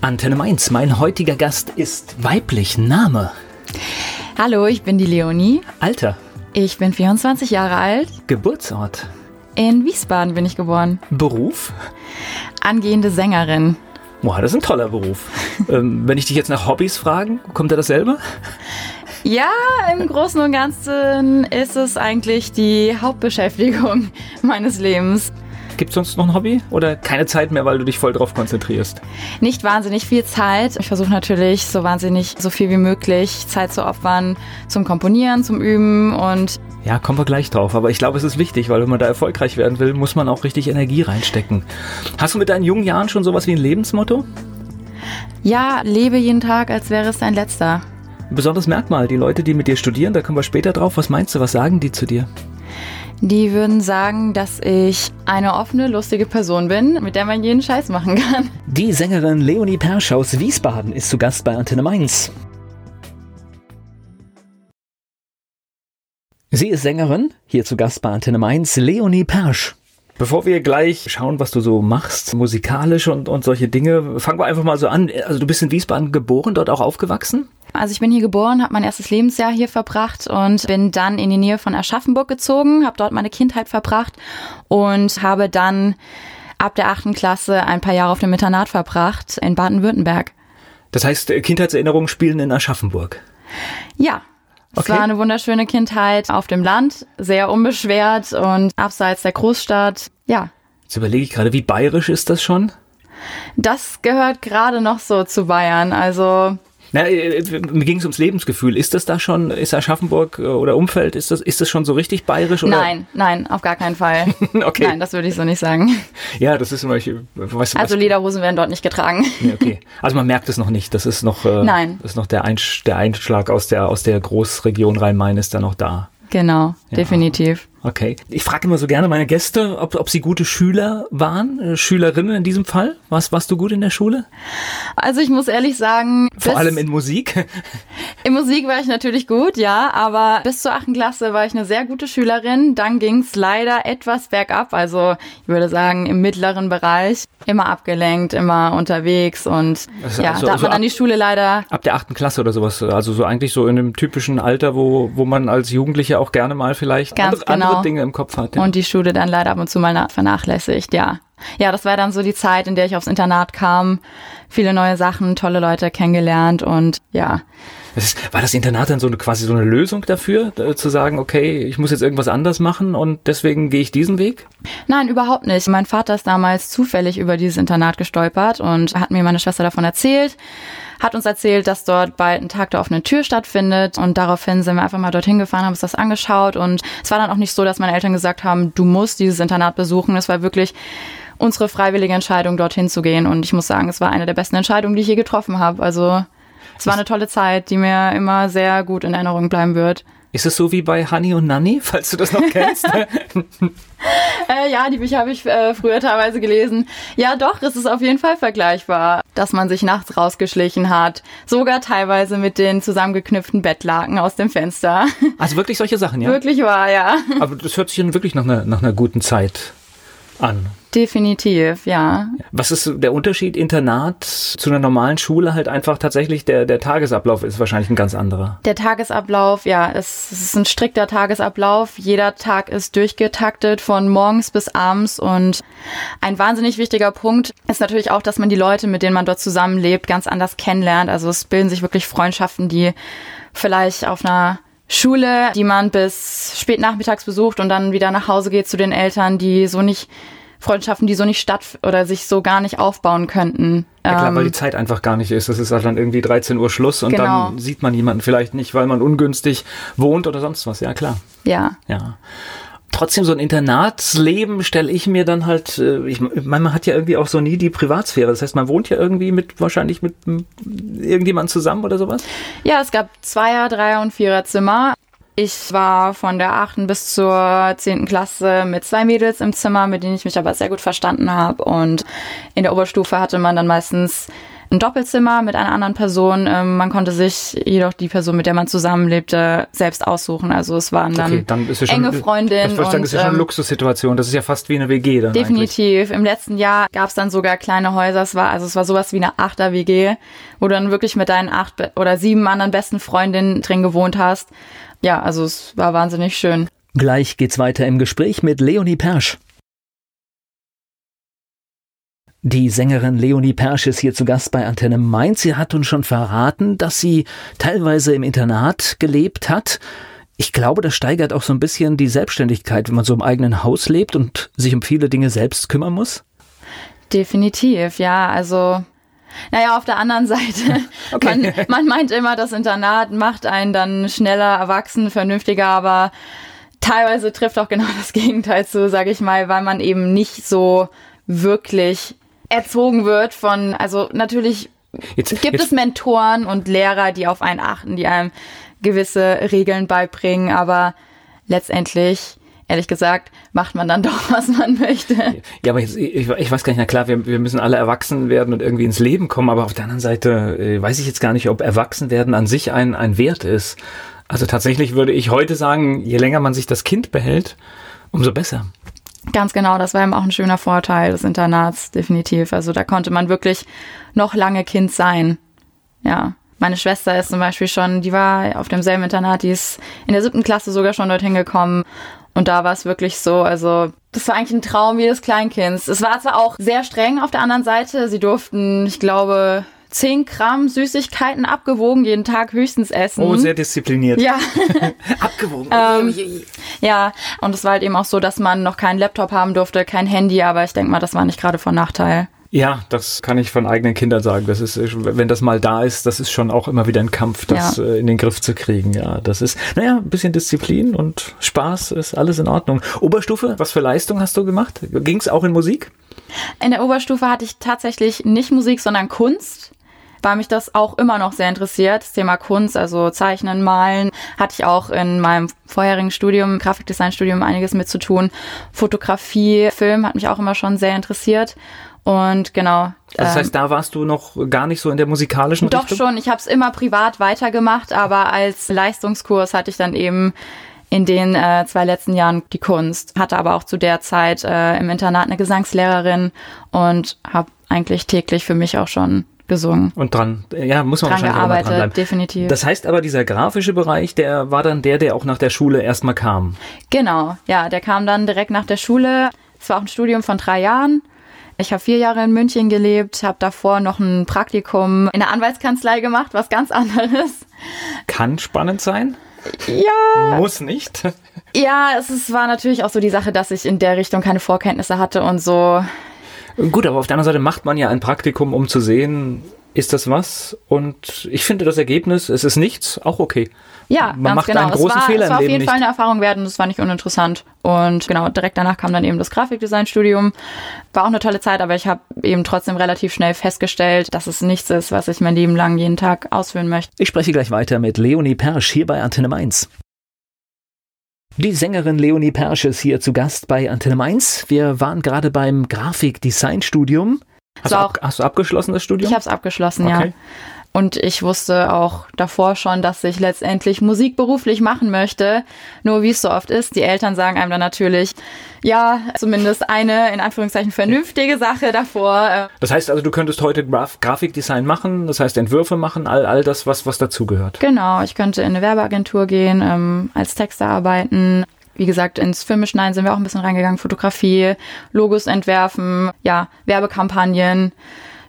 Antenne Mainz, mein heutiger Gast ist weiblich. Name? Hallo, ich bin die Leonie. Alter? Ich bin 24 Jahre alt. Geburtsort? In Wiesbaden bin ich geboren. Beruf? Angehende Sängerin. Boah, das ist ein toller Beruf. ähm, wenn ich dich jetzt nach Hobbys frage, kommt da dasselbe? Ja, im Großen und Ganzen ist es eigentlich die Hauptbeschäftigung meines Lebens. Gibt es sonst noch ein Hobby oder keine Zeit mehr, weil du dich voll drauf konzentrierst? Nicht wahnsinnig viel Zeit. Ich versuche natürlich so wahnsinnig so viel wie möglich Zeit zu opfern zum Komponieren, zum Üben und ja, kommen wir gleich drauf. Aber ich glaube, es ist wichtig, weil wenn man da erfolgreich werden will, muss man auch richtig Energie reinstecken. Hast du mit deinen jungen Jahren schon sowas wie ein Lebensmotto? Ja, lebe jeden Tag, als wäre es dein letzter. Ein besonderes Merkmal, die Leute, die mit dir studieren, da kommen wir später drauf. Was meinst du, was sagen die zu dir? Die würden sagen, dass ich eine offene, lustige Person bin, mit der man jeden Scheiß machen kann. Die Sängerin Leonie Persch aus Wiesbaden ist zu Gast bei Antenne Mainz. Sie ist Sängerin, hier zu Gast bei Antenne Mainz, Leonie Persch. Bevor wir gleich schauen, was du so machst, musikalisch und, und solche Dinge, fangen wir einfach mal so an. Also du bist in Wiesbaden geboren, dort auch aufgewachsen? Also ich bin hier geboren, habe mein erstes Lebensjahr hier verbracht und bin dann in die Nähe von Aschaffenburg gezogen, habe dort meine Kindheit verbracht und habe dann ab der achten Klasse ein paar Jahre auf dem Internat verbracht in Baden-Württemberg. Das heißt, Kindheitserinnerungen spielen in Aschaffenburg? Ja, es okay. war eine wunderschöne Kindheit auf dem Land, sehr unbeschwert und abseits der Großstadt. Ja. Jetzt überlege ich gerade, wie bayerisch ist das schon? Das gehört gerade noch so zu Bayern. Also na, äh, äh, mir ging es ums Lebensgefühl. Ist das da schon, ist Aschaffenburg äh, oder Umfeld, ist das, ist das schon so richtig bayerisch? Oder? Nein, nein, auf gar keinen Fall. okay. Nein, das würde ich so nicht sagen. Ja, das ist immer, ich, weißt du, Also Lederhosen werden dort nicht getragen. Ja, okay. Also man merkt es noch nicht. Das ist noch, äh, nein. Das ist noch der, Einsch der Einschlag aus der, aus der Großregion Rhein-Main ist da noch da. Genau, ja. definitiv. Okay. Ich frage immer so gerne meine Gäste, ob, ob sie gute Schüler waren, äh, Schülerinnen in diesem Fall. Was, warst du gut in der Schule? Also ich muss ehrlich sagen. Vor allem in Musik? In Musik war ich natürlich gut, ja, aber bis zur achten Klasse war ich eine sehr gute Schülerin. Dann ging es leider etwas bergab, also ich würde sagen im mittleren Bereich. Immer abgelenkt, immer unterwegs und also, ja, also, da hat man also dann die Schule leider. Ab der achten Klasse oder sowas, also so eigentlich so in einem typischen Alter, wo, wo man als Jugendlicher auch gerne mal vielleicht Ganz andere, genau. andere Dinge im Kopf hat. Ja. Und die Schule dann leider ab und zu mal vernachlässigt, ja. Ja, das war dann so die Zeit, in der ich aufs Internat kam, viele neue Sachen, tolle Leute kennengelernt und ja. Ist, war das Internat dann so eine, quasi so eine Lösung dafür, zu sagen, okay, ich muss jetzt irgendwas anders machen und deswegen gehe ich diesen Weg? Nein, überhaupt nicht. Mein Vater ist damals zufällig über dieses Internat gestolpert und hat mir meine Schwester davon erzählt hat uns erzählt, dass dort bald ein Tag der offenen Tür stattfindet und daraufhin sind wir einfach mal dorthin gefahren, haben uns das angeschaut und es war dann auch nicht so, dass meine Eltern gesagt haben, du musst dieses Internat besuchen. Es war wirklich unsere freiwillige Entscheidung, dorthin zu gehen und ich muss sagen, es war eine der besten Entscheidungen, die ich je getroffen habe. Also es war eine tolle Zeit, die mir immer sehr gut in Erinnerung bleiben wird. Ist es so wie bei Honey und Nanny, falls du das noch kennst? äh, ja, die Bücher habe ich äh, früher teilweise gelesen. Ja, doch, es ist auf jeden Fall vergleichbar, dass man sich nachts rausgeschlichen hat. Sogar teilweise mit den zusammengeknüpften Bettlaken aus dem Fenster. Also wirklich solche Sachen, ja? Wirklich wahr, ja. Aber das hört sich dann wirklich nach einer, nach einer guten Zeit an. Definitiv, ja. Was ist der Unterschied Internat zu einer normalen Schule? Halt einfach tatsächlich der, der Tagesablauf ist wahrscheinlich ein ganz anderer. Der Tagesablauf, ja, es, ist ein strikter Tagesablauf. Jeder Tag ist durchgetaktet von morgens bis abends und ein wahnsinnig wichtiger Punkt ist natürlich auch, dass man die Leute, mit denen man dort zusammenlebt, ganz anders kennenlernt. Also es bilden sich wirklich Freundschaften, die vielleicht auf einer Schule, die man bis spät nachmittags besucht und dann wieder nach Hause geht zu den Eltern, die so nicht Freundschaften, die so nicht statt oder sich so gar nicht aufbauen könnten. Ja klar, ähm, weil die Zeit einfach gar nicht ist. Es ist halt dann irgendwie 13 Uhr Schluss und genau. dann sieht man jemanden vielleicht nicht, weil man ungünstig wohnt oder sonst was. Ja, klar. Ja. Ja. Trotzdem so ein Internatsleben stelle ich mir dann halt, äh, ich meine, man hat ja irgendwie auch so nie die Privatsphäre. Das heißt, man wohnt ja irgendwie mit, wahrscheinlich mit irgendjemandem zusammen oder sowas? Ja, es gab Zweier-, Dreier- und Viererzimmer. Ich war von der achten bis zur zehnten Klasse mit zwei Mädels im Zimmer, mit denen ich mich aber sehr gut verstanden habe. Und in der Oberstufe hatte man dann meistens ein Doppelzimmer mit einer anderen Person. Ähm, man konnte sich jedoch die Person, mit der man zusammenlebte, selbst aussuchen. Also es waren dann, okay, dann ja schon, enge Freundinnen. Das, und, ist ja schon eine ähm, Luxussituation. Das ist ja fast wie eine WG dann Definitiv. Eigentlich. Im letzten Jahr gab es dann sogar kleine Häuser. Es war, also es war sowas wie eine Achter-WG, wo du dann wirklich mit deinen acht oder sieben anderen besten Freundinnen drin gewohnt hast. Ja, also es war wahnsinnig schön. Gleich geht's weiter im Gespräch mit Leonie Persch. Die Sängerin Leonie Persch ist hier zu Gast bei Antenne Mainz. Sie hat uns schon verraten, dass sie teilweise im Internat gelebt hat. Ich glaube, das steigert auch so ein bisschen die Selbstständigkeit, wenn man so im eigenen Haus lebt und sich um viele Dinge selbst kümmern muss. Definitiv, ja. Also naja, auf der anderen Seite, okay. man, man meint immer, das Internat macht einen dann schneller erwachsen, vernünftiger, aber teilweise trifft auch genau das Gegenteil zu, sage ich mal, weil man eben nicht so wirklich erzogen wird von, also natürlich jetzt, gibt jetzt. es Mentoren und Lehrer, die auf einen achten, die einem gewisse Regeln beibringen, aber letztendlich ehrlich gesagt, macht man dann doch, was man möchte. Ja, aber jetzt, ich, ich, weiß gar nicht, na klar, wir, wir müssen alle erwachsen werden und irgendwie ins Leben kommen, aber auf der anderen Seite äh, weiß ich jetzt gar nicht, ob Erwachsenwerden an sich ein, ein Wert ist. Also tatsächlich würde ich heute sagen, je länger man sich das Kind behält, umso besser. Ganz genau, das war eben auch ein schöner Vorteil des Internats, definitiv. Also da konnte man wirklich noch lange Kind sein. Ja. Meine Schwester ist zum Beispiel schon, die war auf demselben Internat, die ist in der siebten Klasse sogar schon dorthin gekommen. Und da war es wirklich so, also das war eigentlich ein Traum jedes Kleinkinds. Es war zwar auch sehr streng auf der anderen Seite. Sie durften, ich glaube, 10 Gramm Süßigkeiten abgewogen, jeden Tag höchstens essen. Oh, sehr diszipliniert. Ja. abgewogen. ähm, ja, und es war halt eben auch so, dass man noch keinen Laptop haben durfte, kein Handy, aber ich denke mal, das war nicht gerade von Nachteil. Ja, das kann ich von eigenen Kindern sagen. Das ist, wenn das mal da ist, das ist schon auch immer wieder ein Kampf, das ja. Äh, in den Griff zu kriegen. Ja, das ist, naja, ein bisschen Disziplin und Spaß ist alles in Ordnung. Oberstufe, was für Leistung hast du gemacht? Ging es auch in Musik? In der Oberstufe hatte ich tatsächlich nicht Musik, sondern Kunst weil mich das auch immer noch sehr interessiert. Das Thema Kunst, also Zeichnen, Malen, hatte ich auch in meinem vorherigen Studium, Grafikdesign-Studium, einiges mit zu tun. Fotografie, Film hat mich auch immer schon sehr interessiert. Und genau. Also das heißt, ähm, da warst du noch gar nicht so in der musikalischen doch Richtung? Doch schon. Ich habe es immer privat weitergemacht, aber als Leistungskurs hatte ich dann eben in den äh, zwei letzten Jahren die Kunst. Hatte aber auch zu der Zeit äh, im Internat eine Gesangslehrerin und habe eigentlich täglich für mich auch schon gesungen. Und dran, ja, muss man dran wahrscheinlich gearbeitet, auch mal dranbleiben. definitiv. Das heißt aber, dieser grafische Bereich, der war dann der, der auch nach der Schule erstmal kam. Genau, ja, der kam dann direkt nach der Schule. Es war auch ein Studium von drei Jahren. Ich habe vier Jahre in München gelebt, habe davor noch ein Praktikum in der Anwaltskanzlei gemacht, was ganz anderes. Kann spannend sein. Ja. Muss nicht. Ja, es ist, war natürlich auch so die Sache, dass ich in der Richtung keine Vorkenntnisse hatte und so Gut, aber auf der anderen Seite macht man ja ein Praktikum, um zu sehen, ist das was? Und ich finde das Ergebnis, es ist nichts, auch okay. Ja, man macht genau. einen großen es war, Fehler es war auf jeden nicht. Fall eine Erfahrung wert und es war nicht uninteressant. Und genau, direkt danach kam dann eben das Grafikdesign-Studium. War auch eine tolle Zeit, aber ich habe eben trotzdem relativ schnell festgestellt, dass es nichts ist, was ich mein Leben lang jeden Tag ausführen möchte. Ich spreche gleich weiter mit Leonie Persch hier bei Antenne Mainz. Die Sängerin Leonie Persch ist hier zu Gast bei Antenne Mainz. Wir waren gerade beim Grafikdesignstudium. Hast, du hast du abgeschlossen das Studium? Ich habe es abgeschlossen, okay. ja. Und ich wusste auch davor schon, dass ich letztendlich Musik beruflich machen möchte. Nur wie es so oft ist, die Eltern sagen einem dann natürlich, ja, zumindest eine in Anführungszeichen vernünftige Sache davor. Äh. Das heißt also, du könntest heute Graf Grafikdesign machen, das heißt Entwürfe machen, all, all das, was, was dazugehört. Genau, ich könnte in eine Werbeagentur gehen, ähm, als Texter arbeiten. Wie gesagt, ins Filmeschneiden sind wir auch ein bisschen reingegangen, Fotografie, Logos entwerfen, ja, Werbekampagnen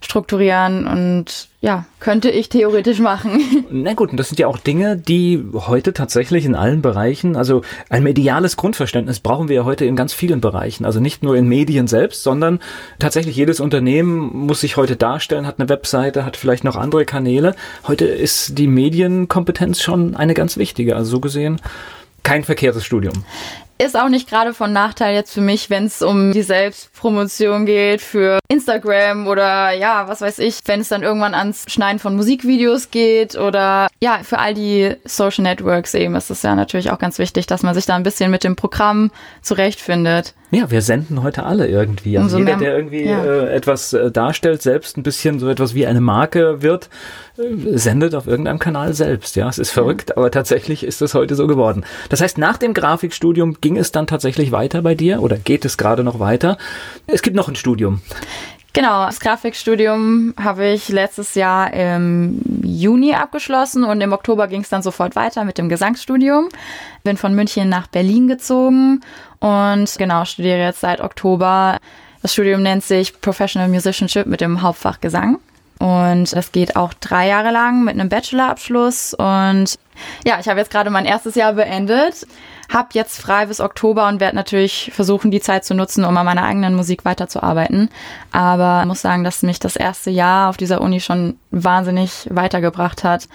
strukturieren und ja, könnte ich theoretisch machen. Na gut, und das sind ja auch Dinge, die heute tatsächlich in allen Bereichen, also ein mediales Grundverständnis brauchen wir ja heute in ganz vielen Bereichen. Also nicht nur in Medien selbst, sondern tatsächlich jedes Unternehmen muss sich heute darstellen, hat eine Webseite, hat vielleicht noch andere Kanäle. Heute ist die Medienkompetenz schon eine ganz wichtige. Also so gesehen kein verkehrtes Studium. Ist auch nicht gerade von Nachteil jetzt für mich, wenn es um die Selbstpromotion geht für Instagram oder ja, was weiß ich, wenn es dann irgendwann ans Schneiden von Musikvideos geht oder ja, für all die Social Networks eben ist es ja natürlich auch ganz wichtig, dass man sich da ein bisschen mit dem Programm zurechtfindet. Ja, wir senden heute alle irgendwie. Also Umso jeder, mehr, der irgendwie ja. äh, etwas äh, darstellt, selbst ein bisschen so etwas wie eine Marke wird, sendet auf irgendeinem Kanal selbst. Ja, es ist verrückt, aber tatsächlich ist es heute so geworden. Das heißt, nach dem Grafikstudium ging es dann tatsächlich weiter bei dir oder geht es gerade noch weiter? Es gibt noch ein Studium. Genau, das Grafikstudium habe ich letztes Jahr im Juni abgeschlossen und im Oktober ging es dann sofort weiter mit dem Gesangsstudium. Bin von München nach Berlin gezogen und genau, studiere jetzt seit Oktober. Das Studium nennt sich Professional Musicianship mit dem Hauptfach Gesang. Und das geht auch drei Jahre lang mit einem Bachelorabschluss. Und ja, ich habe jetzt gerade mein erstes Jahr beendet hab jetzt frei bis Oktober und werde natürlich versuchen, die Zeit zu nutzen, um an meiner eigenen Musik weiterzuarbeiten. Aber ich muss sagen, dass mich das erste Jahr auf dieser Uni schon wahnsinnig weitergebracht hat,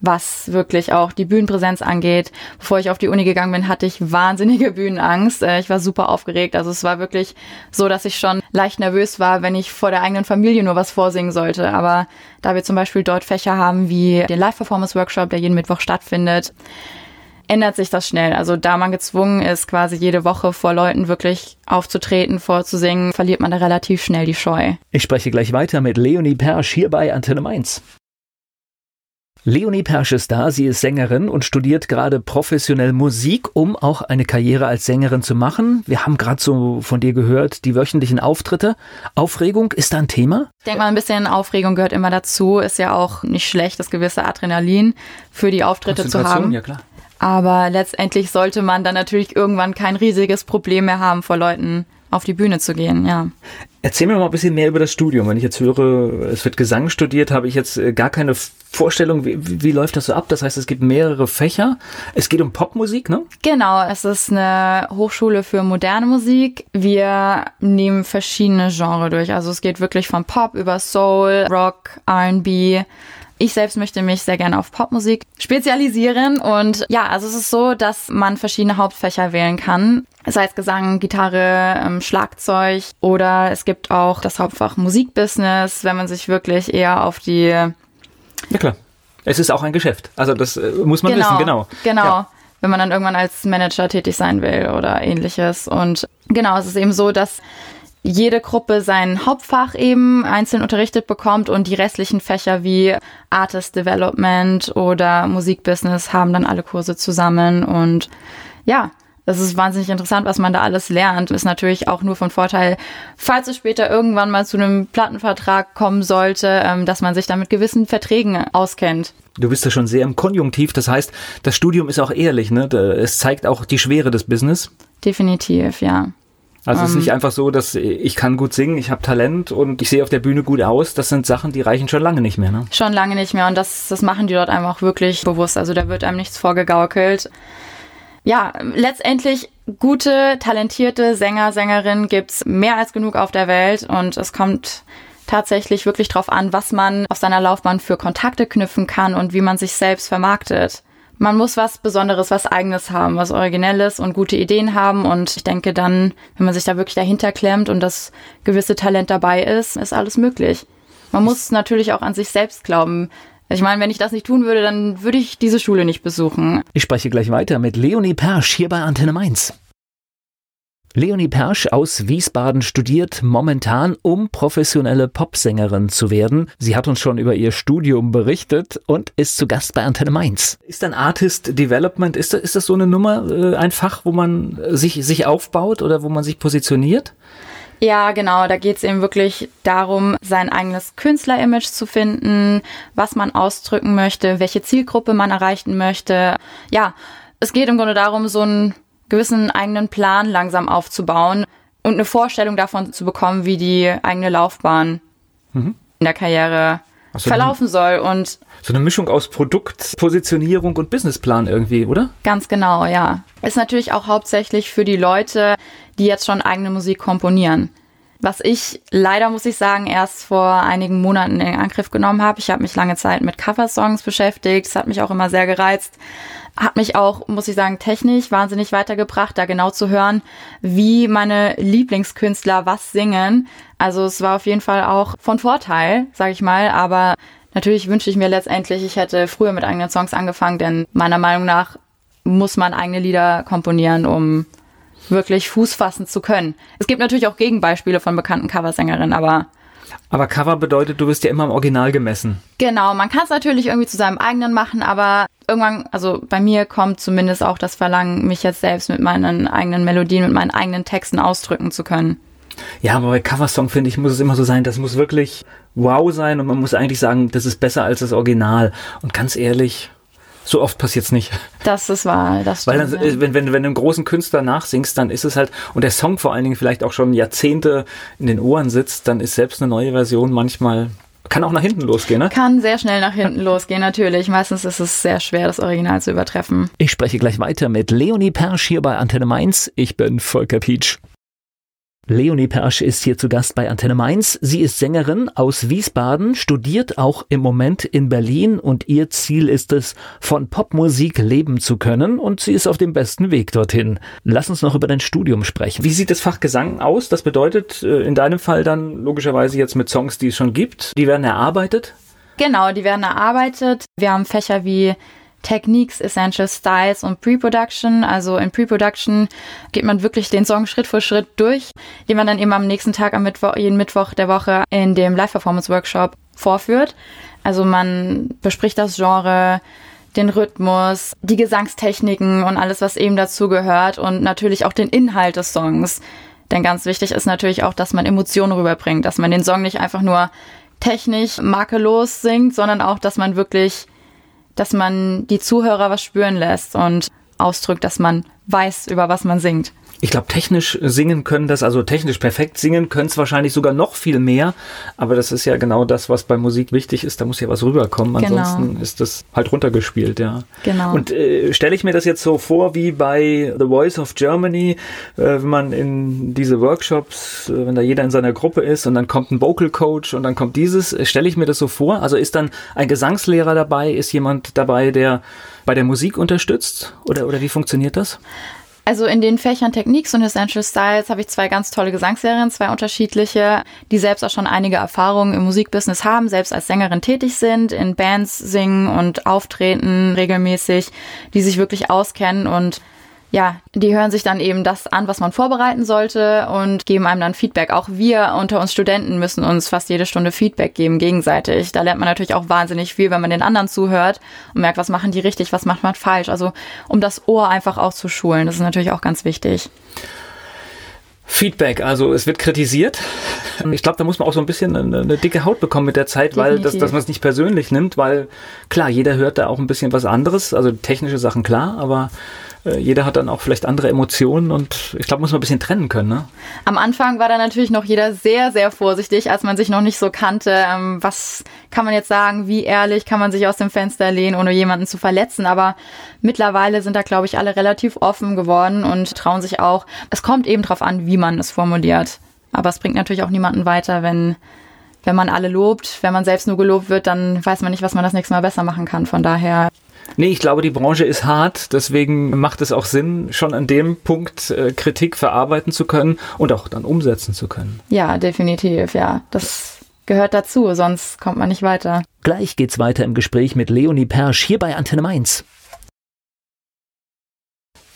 was wirklich auch die Bühnenpräsenz angeht. Bevor ich auf die Uni gegangen bin, hatte ich wahnsinnige Bühnenangst. Äh, ich war super aufgeregt. Also es war wirklich so, dass ich schon leicht nervös war, wenn ich vor der eigenen Familie nur was vorsingen sollte. Aber da wir zum Beispiel dort Fächer haben wie den Live-Performance-Workshop, der jeden Mittwoch stattfindet, ändert sich das schnell. Also da man gezwungen ist, quasi jede Woche vor Leuten wirklich aufzutreten, vorzusingen, verliert man da relativ schnell die Scheu. Ich spreche gleich weiter mit Leonie Persch hier bei Antenne Mainz. Leonie Persch ist da, sie ist Sängerin und studiert gerade professionell Musik, um auch eine Karriere als Sängerin zu machen. Wir haben gerade so von dir gehört, die wöchentlichen Auftritte. Aufregung, ist da ein Thema? Ich denke mal, ein bisschen Aufregung gehört immer dazu. Ist ja auch nicht schlecht, das gewisse Adrenalin für die Auftritte zu haben. Ja, klar. Aber letztendlich sollte man dann natürlich irgendwann kein riesiges Problem mehr haben, vor Leuten auf die Bühne zu gehen, ja. Erzähl mir mal ein bisschen mehr über das Studium. Wenn ich jetzt höre, es wird Gesang studiert, habe ich jetzt äh, gar keine Vorstellung, wie, wie läuft das so ab? Das heißt, es gibt mehrere Fächer. Es geht um Popmusik, ne? Genau, es ist eine Hochschule für moderne Musik. Wir nehmen verschiedene Genres durch. Also es geht wirklich von Pop über Soul, Rock, R&B, ich selbst möchte mich sehr gerne auf Popmusik spezialisieren und ja, also es ist so, dass man verschiedene Hauptfächer wählen kann. Sei es Gesang, Gitarre, ähm, Schlagzeug oder es gibt auch das Hauptfach Musikbusiness, wenn man sich wirklich eher auf die... Ja klar, es ist auch ein Geschäft. Also das äh, muss man genau, wissen, genau. Genau. Ja wenn man dann irgendwann als Manager tätig sein will oder ähnliches. Und genau, es ist eben so, dass jede Gruppe sein Hauptfach eben einzeln unterrichtet bekommt und die restlichen Fächer wie Artist Development oder Musikbusiness haben dann alle Kurse zusammen und ja, das ist wahnsinnig interessant, was man da alles lernt. Ist natürlich auch nur von Vorteil, falls es später irgendwann mal zu einem Plattenvertrag kommen sollte, ähm, dass man sich da mit gewissen Verträgen auskennt. Du bist ja schon sehr im Konjunktiv, das heißt, das Studium ist auch ehrlich, ne? Es zeigt auch die Schwere des Business. Definitiv, ja. Also es ist nicht ähm. einfach so, dass ich kann gut singen, ich habe Talent und ich sehe auf der Bühne gut aus. Das sind Sachen, die reichen schon lange nicht mehr. Ne? Schon lange nicht mehr und das, das machen die dort einfach wirklich bewusst. Also da wird einem nichts vorgegaukelt. Ja, letztendlich gute, talentierte Sänger, Sängerinnen gibt's mehr als genug auf der Welt und es kommt tatsächlich wirklich drauf an, was man auf seiner Laufbahn für Kontakte knüpfen kann und wie man sich selbst vermarktet man muss was Besonderes, was Eigenes haben, was Originelles und gute Ideen haben. Und ich denke dann, wenn man sich da wirklich dahinter klemmt und das gewisse Talent dabei ist, ist alles möglich. Man muss natürlich auch an sich selbst glauben. Ich meine, wenn ich das nicht tun würde, dann würde ich diese Schule nicht besuchen. Ich spreche gleich weiter mit Leonie Persch hier bei Antenne Mainz. Leonie Persch aus Wiesbaden studiert momentan, um professionelle Popsängerin zu werden. Sie hat uns schon über ihr Studium berichtet und ist zu Gast bei Antenne Mainz. Ist dann Artist Development, ist das, ist das so eine Nummer, äh, ein Fach, wo man sich, sich aufbaut oder wo man sich positioniert? Ja, genau. Da geht es eben wirklich darum, sein eigenes Künstlerimage zu finden, was man ausdrücken möchte, welche Zielgruppe man erreichen möchte. Ja, es geht im Grunde darum, so ein gewissen eigenen Plan langsam aufzubauen und eine Vorstellung davon zu bekommen, wie die eigene Laufbahn mhm. in der Karriere so verlaufen soll. Und so eine Mischung aus Produkt, Positionierung und Businessplan irgendwie, oder? Ganz genau, ja. Ist natürlich auch hauptsächlich für die Leute, die jetzt schon eigene Musik komponieren. Was ich leider, muss ich sagen, erst vor einigen Monaten in Angriff genommen habe. Ich habe mich lange Zeit mit Coversongs beschäftigt. Das hat mich auch immer sehr gereizt. Hat mich auch, muss ich sagen, technisch wahnsinnig weitergebracht, da genau zu hören, wie meine Lieblingskünstler was singen. Also es war auf jeden Fall auch von Vorteil, sag ich mal, aber natürlich wünsche ich mir letztendlich, ich hätte früher mit eigenen Songs angefangen, denn meiner Meinung nach muss man eigene Lieder komponieren, um wirklich Fuß fassen zu können. Es gibt natürlich auch Gegenbeispiele von bekannten Coversängerinnen, aber aber Cover bedeutet, du wirst ja immer im Original gemessen. Genau, man kann es natürlich irgendwie zu seinem eigenen machen, aber irgendwann, also bei mir kommt zumindest auch das Verlangen, mich jetzt selbst mit meinen eigenen Melodien, mit meinen eigenen Texten ausdrücken zu können. Ja, aber bei Coversong finde ich, muss es immer so sein, das muss wirklich wow sein und man muss eigentlich sagen, das ist besser als das Original. Und ganz ehrlich, so oft passiert es nicht. Das ist wahr, das stimmt, Weil dann, ja. wenn, wenn, wenn du einem großen Künstler nachsingst, dann ist es halt, und der Song vor allen Dingen vielleicht auch schon Jahrzehnte in den Ohren sitzt, dann ist selbst eine neue Version manchmal kann auch nach hinten losgehen, ne? Kann sehr schnell nach hinten losgehen, natürlich. Meistens ist es sehr schwer, das Original zu übertreffen. Ich spreche gleich weiter mit Leonie Persch hier bei Antenne Mainz. Ich bin Volker Pietsch. Leonie Persch ist hier zu Gast bei Antenne Mainz. Sie ist Sängerin aus Wiesbaden, studiert auch im Moment in Berlin und ihr Ziel ist es, von Popmusik leben zu können und sie ist auf dem besten Weg dorthin. Lass uns noch über dein Studium sprechen. Wie sieht das Fach Gesang aus? Das bedeutet äh, in deinem Fall dann logischerweise jetzt mit Songs, die es schon gibt. Die werden erarbeitet? Genau, die werden erarbeitet. Wir haben Fächer wie Techniques, Essential Styles und Pre-Production. Also in Pre-Production geht man wirklich den Song Schritt für Schritt durch, den man dann eben am nächsten Tag, am Mittwoch, jeden Mittwoch der Woche in dem Live-Performance-Workshop vorführt. Also man bespricht das Genre, den Rhythmus, die Gesangstechniken und alles, was eben dazu gehört und natürlich auch den Inhalt des Songs. Denn ganz wichtig ist natürlich auch, dass man Emotionen rüberbringt, dass man den Song nicht einfach nur technisch makellos singt, sondern auch, dass man wirklich dass man die Zuhörer was spüren lässt und ausdrückt, dass man weiß, über was man singt. Ich glaube, technisch singen können das, also technisch perfekt singen können es wahrscheinlich sogar noch viel mehr. Aber das ist ja genau das, was bei Musik wichtig ist. Da muss ja was rüberkommen. Genau. Ansonsten ist das halt runtergespielt, ja. Genau. Und äh, stelle ich mir das jetzt so vor wie bei The Voice of Germany, äh, wenn man in diese Workshops, äh, wenn da jeder in seiner Gruppe ist und dann kommt ein Vocal Coach und dann kommt dieses, äh, stelle ich mir das so vor. Also ist dann ein Gesangslehrer dabei, ist jemand dabei, der bei der Musik unterstützt? Oder, oder wie funktioniert das? Also in den Fächern Techniques und Essential Styles habe ich zwei ganz tolle Gesangsserien, zwei unterschiedliche, die selbst auch schon einige Erfahrungen im Musikbusiness haben, selbst als Sängerin tätig sind, in Bands singen und auftreten regelmäßig, die sich wirklich auskennen und ja, die hören sich dann eben das an, was man vorbereiten sollte und geben einem dann Feedback. Auch wir unter uns Studenten müssen uns fast jede Stunde Feedback geben, gegenseitig. Da lernt man natürlich auch wahnsinnig viel, wenn man den anderen zuhört und merkt, was machen die richtig, was macht man falsch. Also um das Ohr einfach auch zu schulen, das ist natürlich auch ganz wichtig. Feedback, also es wird kritisiert. Ich glaube, da muss man auch so ein bisschen eine, eine dicke Haut bekommen mit der Zeit, Definitiv. weil das, dass man es nicht persönlich nimmt, weil klar, jeder hört da auch ein bisschen was anderes, also technische Sachen klar, aber jeder hat dann auch vielleicht andere Emotionen und ich glaube, muss man ein bisschen trennen können. Ne? Am Anfang war da natürlich noch jeder sehr, sehr vorsichtig, als man sich noch nicht so kannte. Ähm, was kann man jetzt sagen? Wie ehrlich kann man sich aus dem Fenster lehnen, ohne jemanden zu verletzen? Aber mittlerweile sind da, glaube ich, alle relativ offen geworden und trauen sich auch. Es kommt eben drauf an, wie man es formuliert. Aber es bringt natürlich auch niemanden weiter, wenn wenn man alle lobt, wenn man selbst nur gelobt wird, dann weiß man nicht, was man das nächste Mal besser machen kann. Von daher Nee, ich glaube, die Branche ist hart, deswegen macht es auch Sinn, schon an dem Punkt äh, Kritik verarbeiten zu können und auch dann umsetzen zu können. Ja, definitiv, ja. Das gehört dazu, sonst kommt man nicht weiter. Gleich geht's weiter im Gespräch mit Leonie Persch hier bei Antenne Mainz.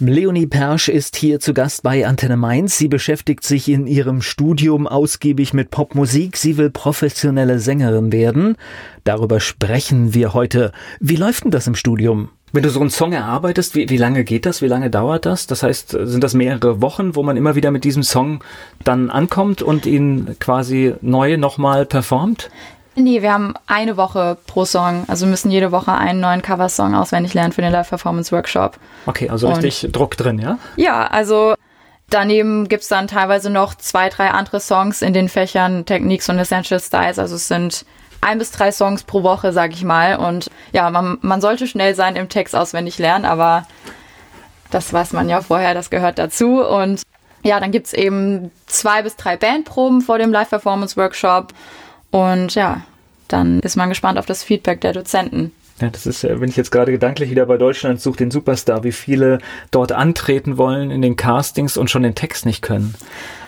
Leonie Persch ist hier zu Gast bei Antenne Mainz. Sie beschäftigt sich in ihrem Studium ausgiebig mit Popmusik. Sie will professionelle Sängerin werden. Darüber sprechen wir heute. Wie läuft denn das im Studium? Wenn du so einen Song erarbeitest, wie, wie lange geht das? Wie lange dauert das? Das heißt, sind das mehrere Wochen, wo man immer wieder mit diesem Song dann ankommt und ihn quasi neu nochmal performt? Nee, wir haben eine Woche pro Song. Also wir müssen jede Woche einen neuen Coversong auswendig lernen für den Live-Performance-Workshop. Okay, also richtig Und, Druck drin, ja? Ja, also daneben gibt's dann teilweise noch zwei, drei andere Songs in den Fächern Techniques und Essential Styles. Also es sind ein bis drei Songs pro Woche, sag ich mal. Und ja, man, man sollte schnell sein im Text auswendig lernen, aber das weiß man ja vorher, das gehört dazu. Und ja, dann gibt's eben zwei bis drei Bandproben vor dem Live-Performance-Workshop. Und ja, dann ist man gespannt auf das Feedback der Dozenten. Ja, das ist, wenn ich jetzt gerade gedanklich wieder bei Deutschland suche, den Superstar, wie viele dort antreten wollen in den Castings und schon den Text nicht können.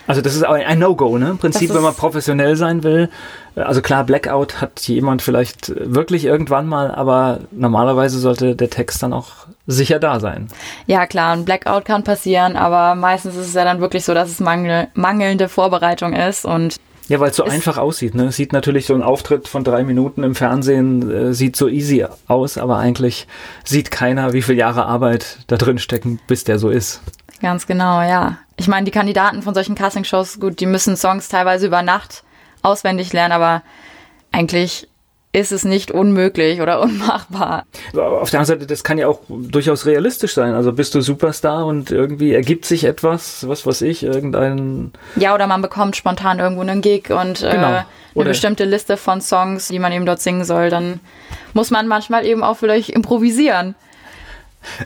Also das ist ein No-Go, ne? Im Prinzip, wenn man professionell sein will. Also klar, Blackout hat jemand vielleicht wirklich irgendwann mal, aber normalerweise sollte der Text dann auch sicher da sein. Ja klar, ein Blackout kann passieren, aber meistens ist es ja dann wirklich so, dass es mangel mangelnde Vorbereitung ist und ja, weil es so einfach aussieht. Ne? Sieht natürlich so ein Auftritt von drei Minuten im Fernsehen, äh, sieht so easy aus, aber eigentlich sieht keiner, wie viele Jahre Arbeit da drin stecken, bis der so ist. Ganz genau, ja. Ich meine, die Kandidaten von solchen Castingshows, gut, die müssen Songs teilweise über Nacht auswendig lernen, aber eigentlich ist es nicht unmöglich oder unmachbar. Auf der anderen Seite, das kann ja auch durchaus realistisch sein. Also bist du Superstar und irgendwie ergibt sich etwas, was weiß ich, irgendein. Ja, oder man bekommt spontan irgendwo einen Gig und äh, genau. äh, eine oder bestimmte Liste von Songs, die man eben dort singen soll. Dann muss man manchmal eben auch vielleicht improvisieren.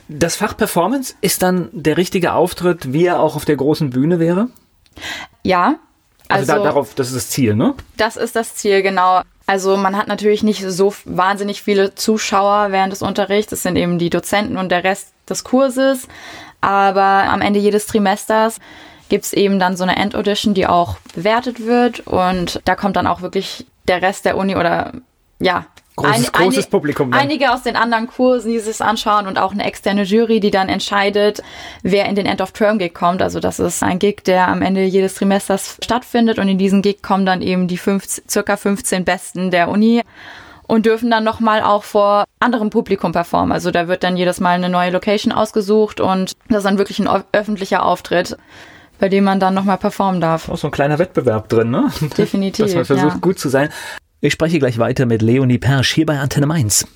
Das Fach Performance ist dann der richtige Auftritt, wie er auch auf der großen Bühne wäre? Ja. Also, also da, darauf, das ist das Ziel, ne? Das ist das Ziel, genau. Also man hat natürlich nicht so wahnsinnig viele Zuschauer während des Unterrichts. Es sind eben die Dozenten und der Rest des Kurses. Aber am Ende jedes Trimesters gibt es eben dann so eine Endaudition, die auch bewertet wird. Und da kommt dann auch wirklich der Rest der Uni oder ja, Großes, ein, großes ein, Publikum. Dann. Einige aus den anderen Kursen, die sich anschauen und auch eine externe Jury, die dann entscheidet, wer in den End-of-Term-Gig kommt. Also das ist ein Gig, der am Ende jedes Trimesters stattfindet und in diesen Gig kommen dann eben die fünf, circa 15 Besten der Uni und dürfen dann nochmal auch vor anderem Publikum performen. Also da wird dann jedes Mal eine neue Location ausgesucht und das ist dann wirklich ein öffentlicher Auftritt bei dem man dann nochmal performen darf. Auch so ein kleiner Wettbewerb drin, ne? Definitiv. Dass man versucht, ja. gut zu sein. Ich spreche gleich weiter mit Leonie Persch hier bei Antenne Mainz.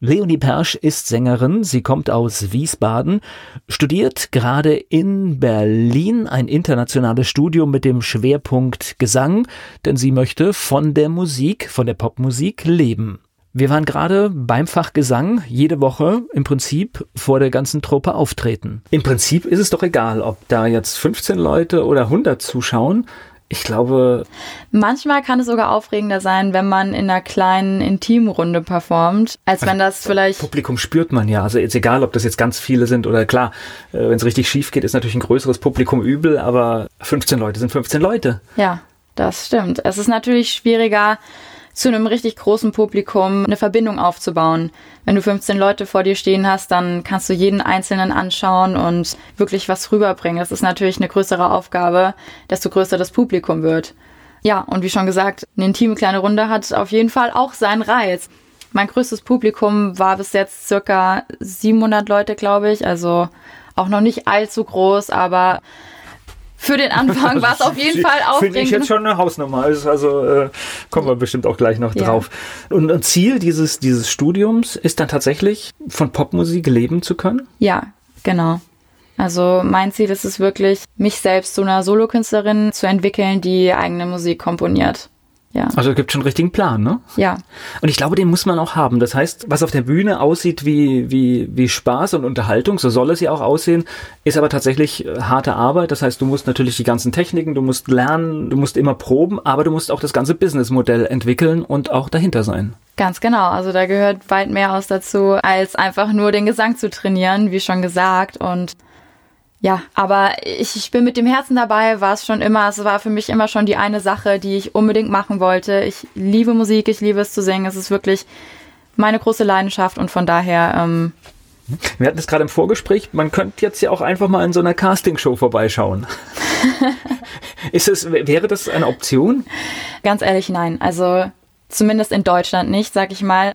Leonie Persch ist Sängerin, sie kommt aus Wiesbaden, studiert gerade in Berlin ein internationales Studium mit dem Schwerpunkt Gesang, denn sie möchte von der Musik, von der Popmusik leben. Wir waren gerade beim Fach Gesang jede Woche im Prinzip vor der ganzen Truppe auftreten. Im Prinzip ist es doch egal, ob da jetzt 15 Leute oder 100 zuschauen. Ich glaube. Manchmal kann es sogar aufregender sein, wenn man in einer kleinen Intimrunde performt, als also wenn das vielleicht. Publikum spürt man ja. Also jetzt egal, ob das jetzt ganz viele sind oder klar, äh, wenn es richtig schief geht, ist natürlich ein größeres Publikum übel, aber 15 Leute sind 15 Leute. Ja, das stimmt. Es ist natürlich schwieriger, zu einem richtig großen Publikum eine Verbindung aufzubauen. Wenn du 15 Leute vor dir stehen hast, dann kannst du jeden Einzelnen anschauen und wirklich was rüberbringen. Das ist natürlich eine größere Aufgabe, desto größer das Publikum wird. Ja, und wie schon gesagt, eine intime kleine Runde hat auf jeden Fall auch seinen Reiz. Mein größtes Publikum war bis jetzt circa 700 Leute, glaube ich. Also auch noch nicht allzu groß, aber für den Anfang war es auf jeden Fall aufregend. Finde ich jetzt schon eine Hausnummer. Also, also äh, kommen wir bestimmt auch gleich noch ja. drauf. Und, und Ziel dieses, dieses Studiums ist dann tatsächlich, von Popmusik leben zu können? Ja, genau. Also mein Ziel ist es wirklich, mich selbst zu einer Solokünstlerin zu entwickeln, die eigene Musik komponiert. Ja. Also es gibt schon einen richtigen Plan, ne? Ja. Und ich glaube, den muss man auch haben. Das heißt, was auf der Bühne aussieht wie, wie, wie Spaß und Unterhaltung, so soll es ja auch aussehen, ist aber tatsächlich äh, harte Arbeit. Das heißt, du musst natürlich die ganzen Techniken, du musst lernen, du musst immer proben, aber du musst auch das ganze Businessmodell entwickeln und auch dahinter sein. Ganz genau. Also da gehört weit mehr aus dazu, als einfach nur den Gesang zu trainieren, wie schon gesagt. Und ja, aber ich, ich bin mit dem Herzen dabei, war es schon immer. Es war für mich immer schon die eine Sache, die ich unbedingt machen wollte. Ich liebe Musik, ich liebe es zu singen. Es ist wirklich meine große Leidenschaft und von daher. Ähm, wir hatten es gerade im Vorgespräch, man könnte jetzt ja auch einfach mal in so einer Castingshow vorbeischauen. ist es, wäre das eine Option? Ganz ehrlich, nein. Also zumindest in Deutschland nicht, sag ich mal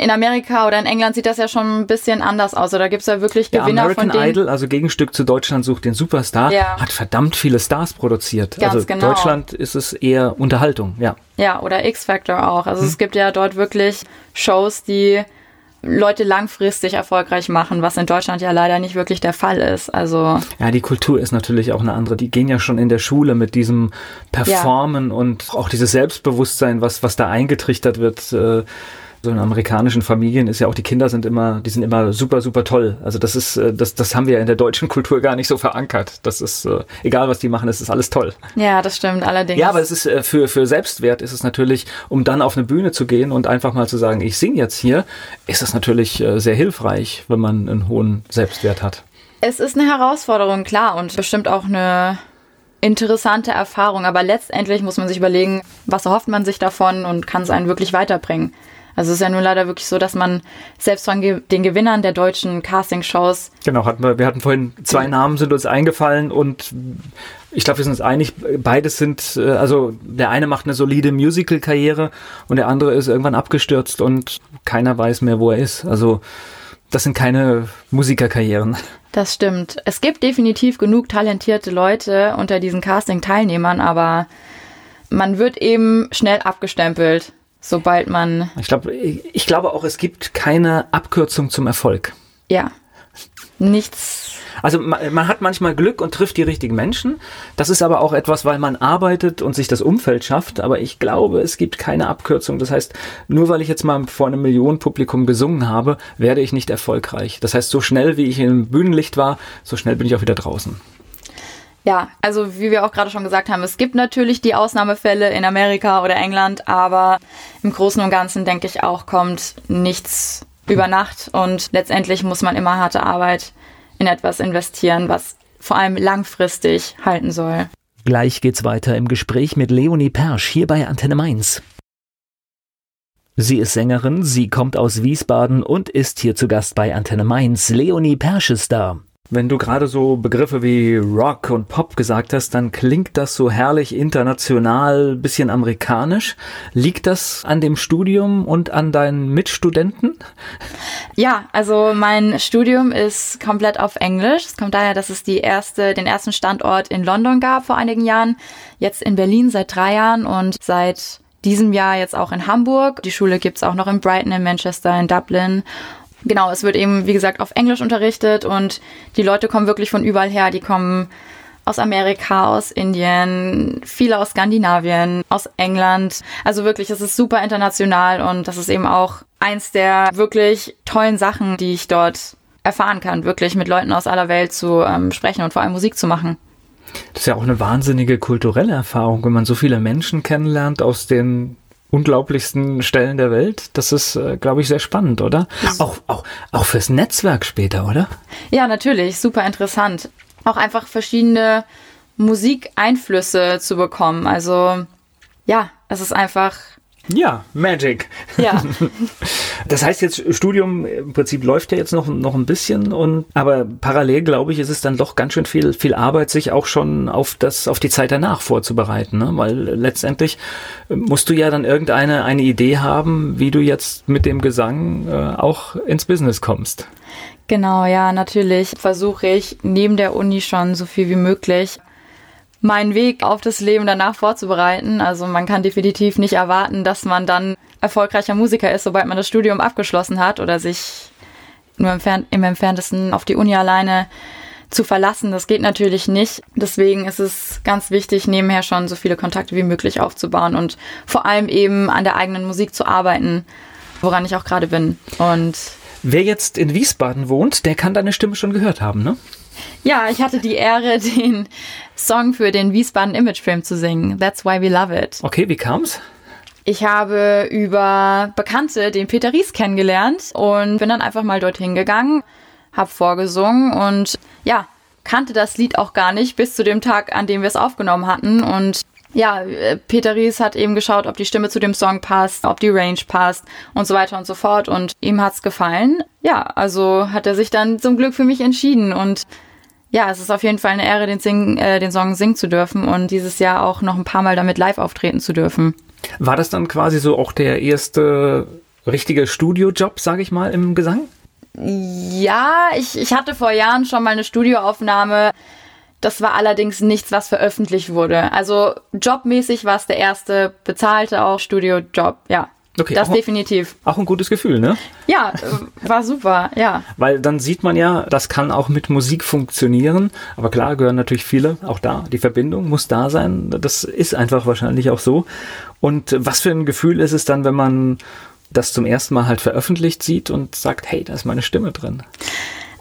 in Amerika oder in England sieht das ja schon ein bisschen anders aus. Da gibt es ja wirklich Gewinner ja, American von denen. Idol, also Gegenstück zu Deutschland sucht den Superstar, ja. hat verdammt viele Stars produziert. Ganz also genau. Deutschland ist es eher Unterhaltung, ja. Ja, oder X-Factor auch. Also hm. es gibt ja dort wirklich Shows, die Leute langfristig erfolgreich machen, was in Deutschland ja leider nicht wirklich der Fall ist. Also ja, die Kultur ist natürlich auch eine andere. Die gehen ja schon in der Schule mit diesem Performen ja. und auch dieses Selbstbewusstsein, was was da eingetrichtert wird. Äh, So in amerikanischen Familien ist ja auch, die Kinder sind immer, die sind immer super, super toll. Also das ist, äh, das, das haben wir in der deutschen Kultur gar nicht so verankert. Das ist, äh, egal was die machen, es ist alles toll. Ja, das stimmt allerdings. Ja, aber es ist äh, für, für Selbstwert ist es natürlich, um dann auf eine Bühne zu gehen und einfach mal zu sagen, ich singe jetzt hier, ist es natürlich sehr hilfreich, wenn man einen hohen Selbstwert hat. Es ist eine Herausforderung, klar, und bestimmt auch eine interessante Erfahrung. Aber letztendlich muss man sich überlegen, was erhofft man sich davon und kann es einen wirklich weiterbringen. Also es ist ja nun leider wirklich so, dass man selbst von den Gewinnern der deutschen Castingshows. Genau, hatten wir, wir hatten vorhin zwei Namen sind uns eingefallen und ich glaube, wir sind uns einig, beides sind, äh, also der eine macht eine solide Musical-Karriere und der andere ist irgendwann abgestürzt und keiner weiß mehr, wo er ist. Also das sind keine Musikerkarrieren. Das stimmt. Es gibt definitiv genug talentierte Leute unter diesen Casting-Teilnehmern, aber man wird eben schnell abgestempelt, sobald man. Ich glaube, ich glaube auch, es gibt keine Abkürzung zum Erfolg. Ja. Nichts also man, man, hat manchmal Glück und trifft die richtigen Menschen. Das ist aber auch etwas, weil man arbeitet und sich das Umfeld schafft. Aber ich glaube, es gibt keine Abkürzung. Das heißt, nur weil ich jetzt mal vor einem Millionenpublikum gesungen habe, werde ich nicht erfolgreich. Das heißt, so schnell wie ich im Bühnenlicht war, so schnell bin ich auch wieder draußen. Ja, also wie wir auch gerade schon gesagt haben, es gibt natürlich die Ausnahmefälle in Amerika oder England, aber im Großen und Ganzen denke ich auch, kommt nichts über Nacht und letztendlich muss man immer harte Arbeit in etwas investieren, was vor allem langfristig halten soll. Gleich geht's weiter im Gespräch mit Leonie Persch hier bei Antenne Mainz. Sie ist Sängerin, sie kommt aus Wiesbaden und ist hier zu Gast bei Antenne Mainz. Leonie Persch ist da. Wenn du gerade so Begriffe wie Rock und Pop gesagt hast, dann klingt das so herrlich international, bisschen amerikanisch. Liegt das an dem Studium und an deinen Mitstudenten? Ja, also mein Studium ist komplett auf Englisch. Es kommt daher, dass es die erste, den ersten Standort in London gab vor einigen Jahren. Jetzt in Berlin seit drei Jahren und seit diesem Jahr jetzt auch in Hamburg. Die Schule gibt's auch noch in Brighton, in Manchester, in Dublin genau, es wird eben, wie gesagt, auf Englisch unterrichtet und die Leute kommen wirklich von überall her. Die kommen aus Amerika, aus Indien, viele aus Skandinavien, aus England. Also wirklich, es ist super international und das ist eben auch eins der wirklich tollen Sachen, die ich dort erfahren kann, wirklich mit Leuten aus aller Welt zu ähm, sprechen und vor allem Musik zu machen. Das ist ja auch eine wahnsinnige kulturelle Erfahrung, wenn man so viele Menschen kennenlernt aus den unglaublichsten Stellen der Welt. Das ist, äh, glaube ich, sehr spannend, oder? Auch, auch, auch fürs Netzwerk später, oder? Ja, natürlich. Super interessant. Auch einfach verschiedene Musikeinflüsse zu bekommen. Also, ja, es ist einfach ja, Magic. Ja. Das heißt jetzt, Studium im Prinzip läuft ja jetzt noch, noch ein bisschen und, aber parallel glaube ich, ist es dann doch ganz schön viel, viel Arbeit, sich auch schon auf das, auf die Zeit danach vorzubereiten, ne? Weil letztendlich musst du ja dann irgendeine, eine Idee haben, wie du jetzt mit dem Gesang äh, auch ins Business kommst. Genau, ja, natürlich versuche ich neben der Uni schon so viel wie möglich meinen Weg auf das Leben danach vorzubereiten. Also man kann definitiv nicht erwarten, dass man dann erfolgreicher Musiker ist, sobald man das Studium abgeschlossen hat oder sich nur im, Fern im entferntesten auf die Uni alleine zu verlassen. Das geht natürlich nicht. Deswegen ist es ganz wichtig, nebenher schon so viele Kontakte wie möglich aufzubauen und vor allem eben an der eigenen Musik zu arbeiten, woran ich auch gerade bin. Und Wer jetzt in Wiesbaden wohnt, der kann deine Stimme schon gehört haben, ne? Ja, ich hatte die Ehre, den Song für den Wiesbaden Image Film zu singen. That's why we love it. Okay, wie kam's? Ich habe über Bekannte den Peter Ries kennengelernt und bin dann einfach mal dorthin gegangen, habe vorgesungen und ja, kannte das Lied auch gar nicht bis zu dem Tag, an dem wir es aufgenommen hatten und ja, Peter Ries hat eben geschaut, ob die Stimme zu dem Song passt, ob die Range passt und so weiter und so fort. Und ihm hat's gefallen. Ja, also hat er sich dann zum Glück für mich entschieden. Und ja, es ist auf jeden Fall eine Ehre, den, Sing, äh, den Song singen zu dürfen und dieses Jahr auch noch ein paar Mal damit live auftreten zu dürfen. War das dann quasi so auch der erste richtige Studiojob, sage ich mal, im Gesang? Ja, ich, ich hatte vor Jahren schon mal eine Studioaufnahme. Das war allerdings nichts, was veröffentlicht wurde. Also jobmäßig war es der erste bezahlte auch Studiojob, ja. Okay, das auch, definitiv. Auch ein gutes Gefühl, ne? Ja, äh, war super, ja. Weil dann sieht man ja, das kann auch mit Musik funktionieren. Aber klar gehören natürlich viele, auch da, die Verbindung muss da sein. Das ist einfach wahrscheinlich auch so. Und was für ein Gefühl ist es dann, wenn man das zum ersten Mal halt veröffentlicht sieht und sagt, hey, da ist meine Stimme drin?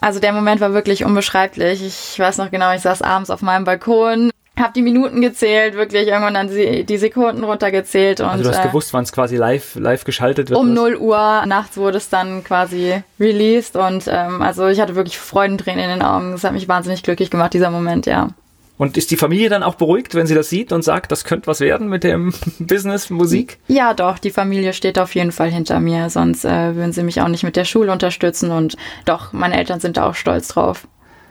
Also der Moment war wirklich unbeschreiblich. Ich weiß noch genau, ich saß abends auf meinem Balkon, habe die Minuten gezählt, wirklich irgendwann dann die Sekunden runtergezählt. Und, also du hast äh, gewusst, wann es quasi live, live geschaltet wird? Um 0 Uhr nachts wurde es dann quasi released und ähm, also ich hatte wirklich Freudentränen in den Augen. Das hat mich wahnsinnig glücklich gemacht, dieser Moment, ja. Und ist die Familie dann auch beruhigt, wenn sie das sieht und sagt, das könnte was werden mit dem Business Musik? Ja, doch, die Familie steht auf jeden Fall hinter mir, sonst äh, würden sie mich auch nicht mit der Schule unterstützen und doch, meine Eltern sind da auch stolz drauf.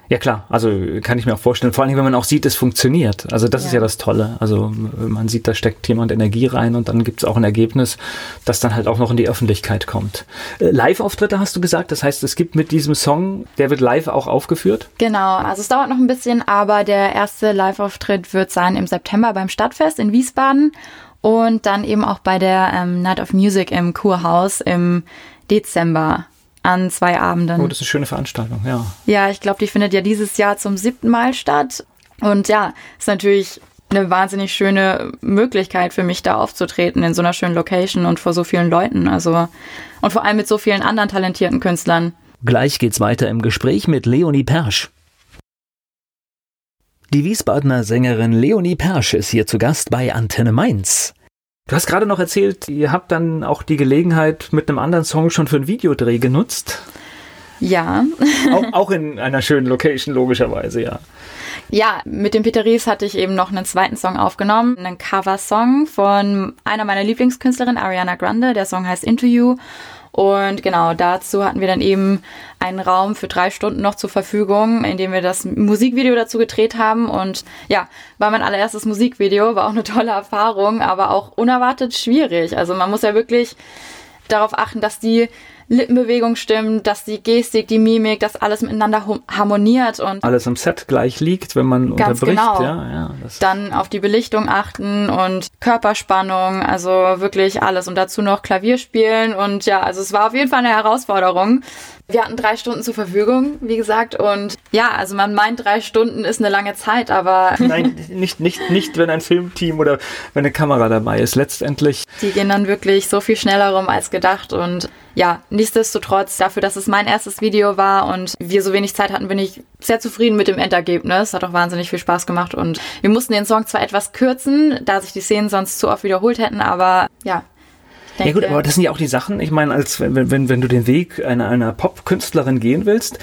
Ja klar, also kann ich mir auch vorstellen, vor allem wenn man auch sieht, es funktioniert. Also das ja. ist ja das Tolle. Also man sieht, da steckt jemand Energie rein und dann gibt es auch ein Ergebnis, das dann halt auch noch in die Öffentlichkeit kommt. Äh, Live-Auftritte hast du gesagt, das heißt, es gibt mit diesem Song, der wird live auch aufgeführt? Genau, also es dauert noch ein bisschen, aber der erste Live-Auftritt wird sein im September beim Stadtfest in Wiesbaden und dann eben auch bei der ähm, Night of Music im Kurhaus im Dezember an zwei Abenden. Oh, das ist eine schöne Veranstaltung, ja. Ja, ich glaube, die findet ja dieses Jahr zum siebten Mal statt. Und ja, ist natürlich eine wahnsinnig schöne Möglichkeit für mich, da aufzutreten in so einer schönen Location und vor so vielen Leuten. Also und vor allem mit so vielen anderen talentierten Künstlern. Gleich geht's weiter im Gespräch mit Leonie Persch. Die Wiesbadener Sängerin Leonie Persch ist hier zu Gast bei Antenne Mainz. Du hast gerade noch erzählt, ihr habt dann auch die Gelegenheit mit einem anderen Song schon für einen Videodreh genutzt. Ja. auch, auch in einer schönen Location, logischerweise, ja. Ja, mit dem Peter Ries hatte ich eben noch einen zweiten Song aufgenommen, einen Cover-Song von einer meiner Lieblingskünstlerinnen, Ariana Grande. Der Song heißt Into You. Und genau dazu hatten wir dann eben einen Raum für drei Stunden noch zur Verfügung, in dem wir das Musikvideo dazu gedreht haben. Und ja, war mein allererstes Musikvideo, war auch eine tolle Erfahrung, aber auch unerwartet schwierig. Also man muss ja wirklich darauf achten, dass die Lippenbewegung stimmt, dass die Gestik, die Mimik, dass alles miteinander harmoniert und alles am Set gleich liegt, wenn man ganz unterbricht. Genau. Ja, ja, Dann auf die Belichtung achten und Körperspannung, also wirklich alles und dazu noch Klavier spielen und ja, also es war auf jeden Fall eine Herausforderung. Wir hatten drei Stunden zur Verfügung, wie gesagt. Und ja, also man meint, drei Stunden ist eine lange Zeit, aber. Nein, nicht, nicht, nicht, wenn ein Filmteam oder wenn eine Kamera dabei ist. Letztendlich. Die gehen dann wirklich so viel schneller rum als gedacht. Und ja, nichtsdestotrotz, dafür, dass es mein erstes Video war und wir so wenig Zeit hatten, bin ich sehr zufrieden mit dem Endergebnis. Hat auch wahnsinnig viel Spaß gemacht. Und wir mussten den Song zwar etwas kürzen, da sich die Szenen sonst zu oft wiederholt hätten, aber ja, denke. Ja gut, aber das sind ja auch die Sachen, ich meine, als wenn, wenn, wenn du den Weg einer, einer Pop-Künstlerin gehen willst,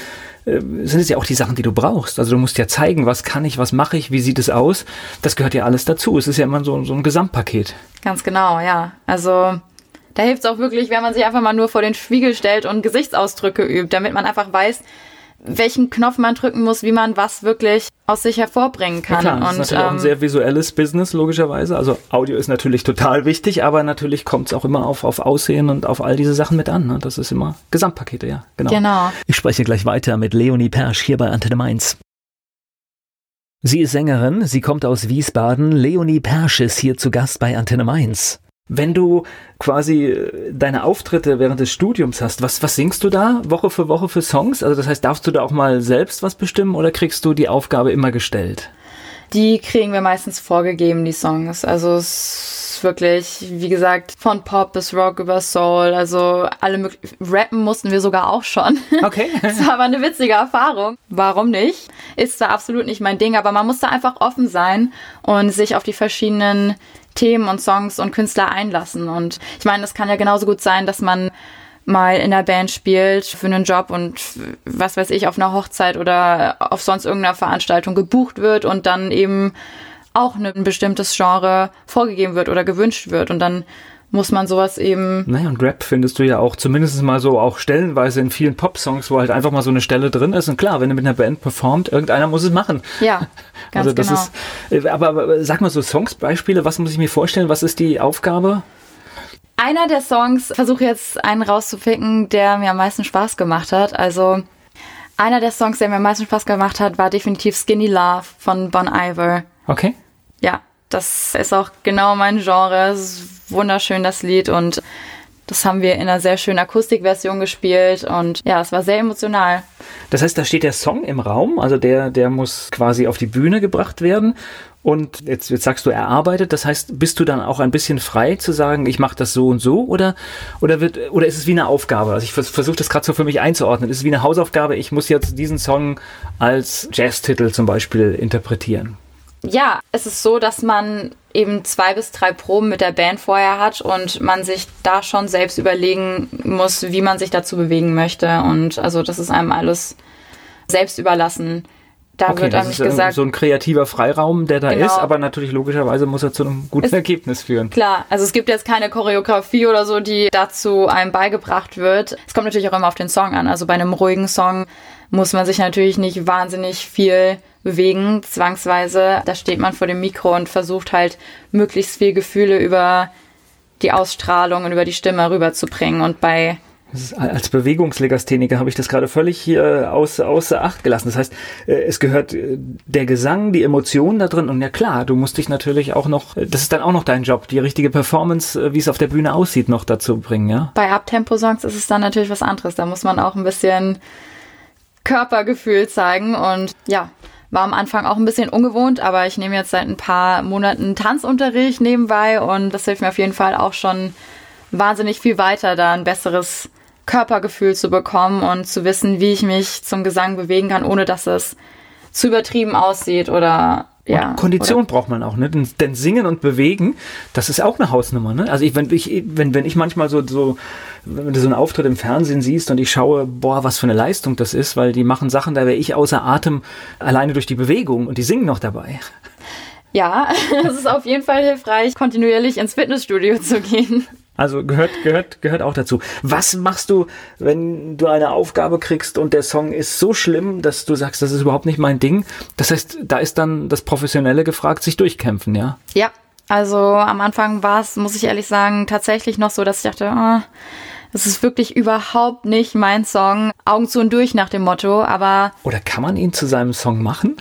äh, sind es ja auch die Sachen, die du brauchst. Also du musst ja zeigen, was kann ich, was mache ich, wie sieht es aus. Das gehört ja alles dazu. Es ist ja immer so, so ein Gesamtpaket. Ganz genau, ja. Also da hilft es auch wirklich, wenn man sich einfach mal nur vor den Spiegel stellt und Gesichtsausdrücke übt, damit man einfach weiß, welchen Knopf man drücken muss, wie man was wirklich aus sich hervorbringen kann. Ja klar, das ist natürlich ähm, auch ein ähm, sehr visuelles Business, logischerweise. Also Audio ist natürlich total wichtig, aber natürlich kommt es auch immer auf, auf Aussehen und auf all diese Sachen mit an. Ne? Das ist immer Gesamtpakete, ja, genau. Genau. Ich spreche gleich weiter mit Leonie Persch hier bei Antenne Mainz. Sie ist Sängerin, sie kommt aus Wiesbaden. Leonie Persch ist hier zu Gast bei Antenne Mainz. Wenn du quasi äh, deine Auftritte während des Studiums hast, was, was singst du da Woche für Woche für Songs? Also das heißt, darfst du da auch mal selbst was bestimmen oder kriegst du die Aufgabe immer gestellt? Die kriegen wir meistens vorgegeben, die Songs. Also es ist wirklich, wie gesagt, von Pop bis Rock über Soul, also alle möglichen. Rappen mussten wir sogar auch schon. Okay. das war aber eine witzige Erfahrung. Warum nicht? Ist da absolut nicht mein Ding, aber man muss da einfach offen sein und sich auf die verschiedenen Themen und Songs und Künstler einlassen. Und ich meine, es kann ja genauso gut sein, dass man mal in der Band spielt für einen Job und was weiß ich, auf einer Hochzeit oder auf sonst irgendeiner Veranstaltung gebucht wird und dann eben auch ein bestimmtes Genre vorgegeben wird oder gewünscht wird. Und dann muss man sowas eben. Naja, und Rap findest du ja auch zumindest mal so auch stellenweise in vielen Pop-Songs, wo halt einfach mal so eine Stelle drin ist. Und klar, wenn du mit einer Band performt, irgendeiner muss es machen. Ja, ganz also das genau. Ist, äh, aber, aber sag mal so Songs-Beispiele, was muss ich mir vorstellen? Was ist die Aufgabe? Einer der Songs, versuche jetzt einen rauszupicken, der mir am meisten Spaß gemacht hat. Also einer der Songs, der mir am meisten Spaß gemacht hat, war definitiv Skinny Love von Bon Iver. Okay. Ja, das ist auch genau mein Genre. Es ist wunderschön, das Lied. Und das haben wir in einer sehr schönen Akustikversion gespielt. Und ja, es war sehr emotional. Das heißt, da steht der Song im Raum, also der, der muss quasi auf die Bühne gebracht werden. Und jetzt, jetzt sagst du erarbeitet, das heißt, bist du dann auch ein bisschen frei zu sagen, ich mache das so und so oder, oder, wird, oder ist es wie eine Aufgabe? Also ich vers versuche das gerade so für mich einzuordnen. Ist es wie eine Hausaufgabe, ich muss jetzt diesen Song als Jazztitel zum Beispiel interpretieren? Ja, es ist so, dass man eben zwei bis drei Proben mit der Band vorher hat und man sich da schon selbst überlegen muss, wie man sich dazu bewegen möchte. Und also das ist einem alles selbst überlassen. Da okay, wird einem nicht gesagt. So ein kreativer Freiraum, der da genau. ist, aber natürlich logischerweise muss er zu einem guten es, Ergebnis führen. Klar, also es gibt jetzt keine Choreografie oder so, die dazu einem beigebracht wird. Es kommt natürlich auch immer auf den Song an. Also bei einem ruhigen Song muss man sich natürlich nicht wahnsinnig viel bewegen, zwangsweise. Da steht man vor dem Mikro und versucht halt möglichst viel Gefühle über die Ausstrahlung und über die Stimme rüberzubringen. Und bei als Bewegungslegastheniker habe ich das gerade völlig hier außer, außer Acht gelassen. Das heißt, äh, es gehört äh, der Gesang, die Emotionen da drin und ja klar, du musst dich natürlich auch noch, das ist dann auch noch dein Job, die richtige Performance, äh, wie es auf der Bühne aussieht, noch dazu bringen, ja? Bei Abtempo-Songs ist es dann natürlich was anderes. Da muss man auch ein bisschen Körpergefühl zeigen und ja, war am Anfang auch ein bisschen ungewohnt, aber ich nehme jetzt seit ein paar Monaten Tanzunterricht nebenbei und das hilft mir auf jeden Fall auch schon wahnsinnig viel weiter, da ein besseres Körpergefühl zu bekommen und zu wissen, wie ich mich zum Gesang bewegen kann, ohne dass es zu übertrieben aussieht oder ja. Und Kondition oder? braucht man auch, ne? Denn, denn, Singen und Bewegen, das ist auch eine Hausnummer, ne? Also ich, wenn ich, wenn, wenn ich manchmal so, so, wenn du so einen Auftritt im Fernsehen siehst und ich schaue, boah, was für eine Leistung das ist, weil die machen Sachen, da wäre ich außer Atem alleine durch die Bewegung und die singen noch dabei. Ja, es ist auf jeden Fall hilfreich, kontinuierlich ins Fitnessstudio zu gehen. Also gehört, gehört, gehört auch dazu. Was machst du, wenn du eine Aufgabe kriegst und der Song ist so schlimm, dass du sagst, das ist überhaupt nicht mein Ding? Das heißt, da ist dann das Professionelle gefragt, sich durchkämpfen, ja? Ja, also am Anfang war es, muss ich ehrlich sagen, tatsächlich noch so, dass ich dachte, oh, das ist wirklich überhaupt nicht mein Song. Augen zu und durch nach dem Motto, aber. Oder kann man ihn zu seinem Song machen?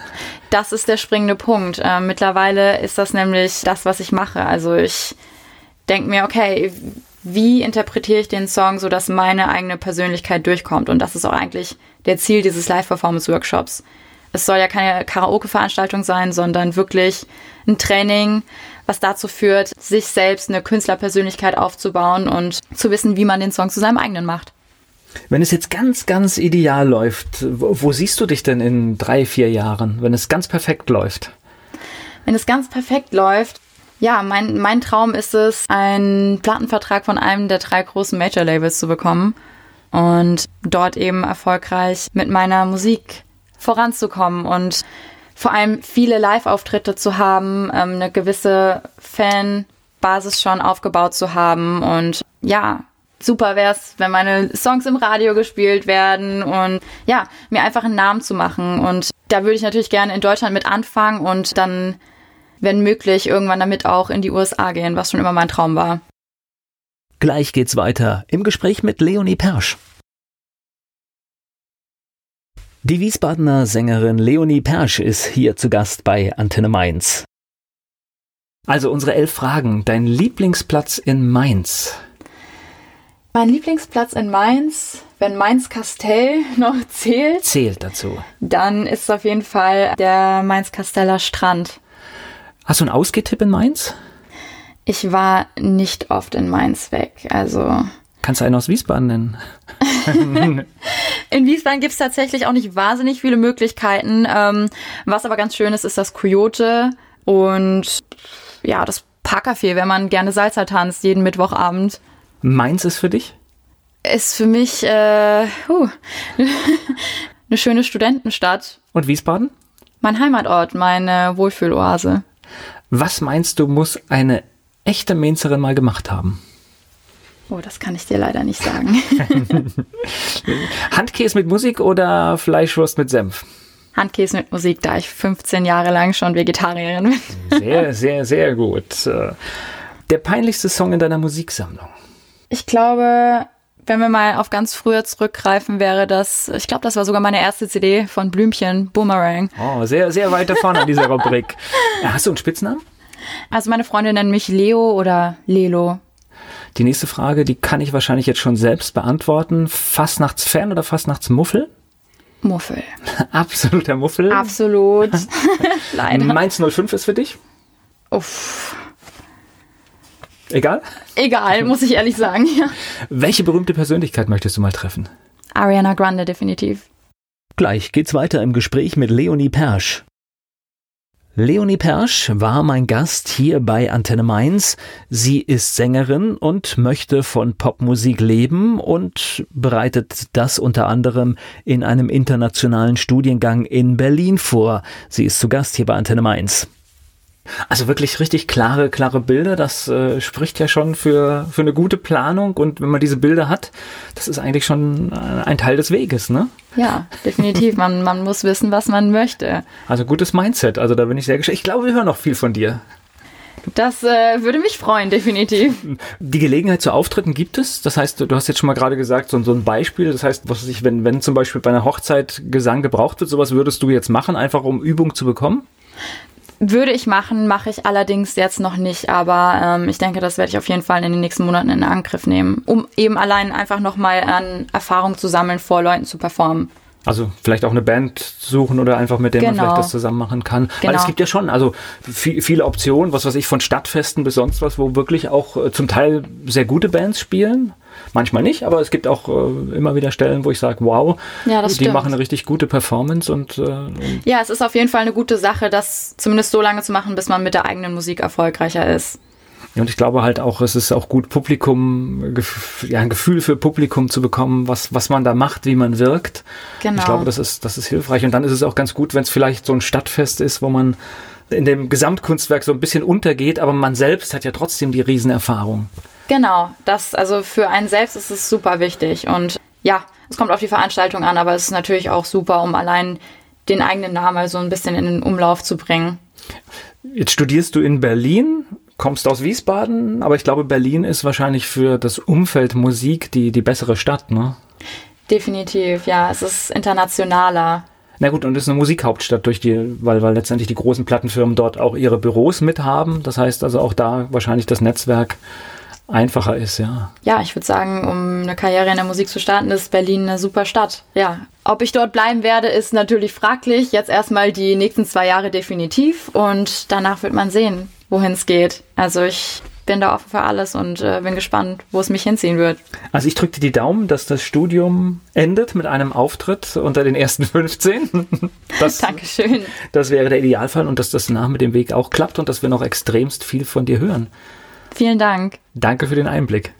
Das ist der springende Punkt. Äh, mittlerweile ist das nämlich das, was ich mache. Also ich denke mir, okay, wie interpretiere ich den Song, so dass meine eigene Persönlichkeit durchkommt? Und das ist auch eigentlich der Ziel dieses Live-Performance-Workshops. Es soll ja keine Karaoke-Veranstaltung sein, sondern wirklich ein Training, was dazu führt, sich selbst eine Künstlerpersönlichkeit aufzubauen und zu wissen, wie man den Song zu seinem eigenen macht. Wenn es jetzt ganz, ganz ideal läuft, wo, wo siehst du dich denn in drei, vier Jahren, wenn es ganz perfekt läuft? Wenn es ganz perfekt läuft, ja, mein, mein Traum ist es, einen Plattenvertrag von einem der drei großen Major-Labels zu bekommen und dort eben erfolgreich mit meiner Musik voranzukommen und vor allem viele Live-Auftritte zu haben, ähm, eine gewisse Fanbasis schon aufgebaut zu haben und ja, super wäre es, wenn meine Songs im Radio gespielt werden und ja, mir einfach einen Namen zu machen. Und da würde ich natürlich gerne in Deutschland mit anfangen und dann wenn möglich, irgendwann damit auch in die USA gehen, was schon immer mein Traum war. Gleich geht's weiter im Gespräch mit Leonie Persch. Die Wiesbadener Sängerin Leonie Persch ist hier zu Gast bei Antenne Mainz. Also unsere elf Fragen. Dein Lieblingsplatz in Mainz? Mein Lieblingsplatz in Mainz, wenn Mainz-Kastell noch zählt. Zählt dazu. Dann ist es auf jeden Fall der Mainz-Kasteller Strand. Hast du einen Ausgehtipp in Mainz? Ich war nicht oft in Mainz weg, also. Kannst du einen aus Wiesbaden nennen? in Wiesbaden gibt es tatsächlich auch nicht wahnsinnig viele Möglichkeiten. Ähm, was aber ganz schön ist, ist das Coyote und ja, das Parkcafé, wenn man gerne Salsa tanzt, jeden Mittwochabend. Mainz ist für dich? Ist für mich äh, uh, eine schöne Studentenstadt. Und Wiesbaden? Mein Heimatort, meine Wohlfühloase. Was meinst du, muss eine echte Mainzerin mal gemacht haben? Oh, das kann ich dir leider nicht sagen. Handkäse mit Musik oder Fleischwurst mit Senf? Handkäse mit Musik, da ich 15 Jahre lang schon Vegetarierin bin. sehr, sehr, sehr gut. Der peinlichste Song in deiner Musiksammlung? Ich glaube, wenn wir mal auf ganz früher zurückgreifen, wäre das, ich glaube, das war sogar meine erste CD von Blümchen, Boomerang. Oh, sehr, sehr weit davon an dieser Rubrik. Hast du einen Spitznamen? Also meine Freunde nennen mich Leo oder Lelo. Die nächste Frage, die kann ich wahrscheinlich jetzt schon selbst beantworten. Fastnachtsfan oder Fastnachtsmuffel? Muffel. Absoluter Muffel. Absolut. Leider. Mainz 05 ist für dich? Uff. Egal? Egal, muss ich ehrlich sagen, ja. Welche berühmte Persönlichkeit möchtest du mal treffen? Ariana Grande, definitiv. Gleich geht's weiter im Gespräch mit Leonie Persch. Leonie Persch war mein Gast hier bei Antenne Mainz. Sie ist Sängerin und möchte von Popmusik leben und bereitet das unter anderem in einem internationalen Studiengang in Berlin vor. Sie ist zu Gast hier bei Antenne Mainz. Also wirklich richtig klare, klare Bilder. Das äh, spricht ja schon für, für eine gute Planung. Und wenn man diese Bilder hat, das ist eigentlich schon ein Teil des Weges, ne? Ja, definitiv. man, man muss wissen, was man möchte. Also gutes Mindset. Also da bin ich sehr gespannt. Ich glaube, wir hören noch viel von dir. Das äh, würde mich freuen, definitiv. Die Gelegenheit zu Auftritten gibt es. Das heißt, du hast jetzt schon mal gerade gesagt, so, so ein Beispiel. Das heißt, was ich, wenn, wenn zum Beispiel bei einer Hochzeit Gesang gebraucht wird, sowas würdest du jetzt machen, einfach um Übung zu bekommen? Würde ich machen, mache ich allerdings jetzt noch nicht, aber ähm, ich denke, das werde ich auf jeden Fall in den nächsten Monaten in Angriff nehmen, um eben allein einfach nochmal an Erfahrung zu sammeln, vor Leuten zu performen. Also vielleicht auch eine Band suchen oder einfach mit der genau. man vielleicht das zusammen machen kann. Genau. Weil es gibt ja schon also viel, viele Optionen, was weiß ich, von Stadtfesten bis sonst was, wo wirklich auch äh, zum Teil sehr gute Bands spielen. Manchmal nicht, aber es gibt auch äh, immer wieder Stellen, wo ich sage, wow, ja, die stimmt. machen eine richtig gute Performance und, äh, und ja, es ist auf jeden Fall eine gute Sache, das zumindest so lange zu machen, bis man mit der eigenen Musik erfolgreicher ist. Und ich glaube halt auch, es ist auch gut, Publikum, ja, ein Gefühl für Publikum zu bekommen, was, was man da macht, wie man wirkt. Genau. Ich glaube, das ist, das ist hilfreich. Und dann ist es auch ganz gut, wenn es vielleicht so ein Stadtfest ist, wo man in dem Gesamtkunstwerk so ein bisschen untergeht, aber man selbst hat ja trotzdem die Riesenerfahrung. Genau, das, also für einen selbst ist es super wichtig. Und ja, es kommt auf die Veranstaltung an, aber es ist natürlich auch super, um allein den eigenen Namen so ein bisschen in den Umlauf zu bringen. Jetzt studierst du in Berlin, kommst aus Wiesbaden, aber ich glaube, Berlin ist wahrscheinlich für das Umfeld Musik die, die bessere Stadt, ne? Definitiv, ja. Es ist internationaler. Na gut, und es ist eine Musikhauptstadt durch die, weil, weil letztendlich die großen Plattenfirmen dort auch ihre Büros mit haben. Das heißt also auch da wahrscheinlich das Netzwerk einfacher ist, ja. Ja, ich würde sagen, um eine Karriere in der Musik zu starten, ist Berlin eine super Stadt. Ja. Ob ich dort bleiben werde, ist natürlich fraglich. Jetzt erstmal die nächsten zwei Jahre definitiv und danach wird man sehen, wohin es geht. Also ich bin da offen für alles und äh, bin gespannt, wo es mich hinziehen wird. Also ich drücke dir die Daumen, dass das Studium endet mit einem Auftritt unter den ersten 15. Das, Dankeschön. Das wäre der Idealfall und dass das nach mit dem Weg auch klappt und dass wir noch extremst viel von dir hören. Vielen Dank. Danke für den Einblick.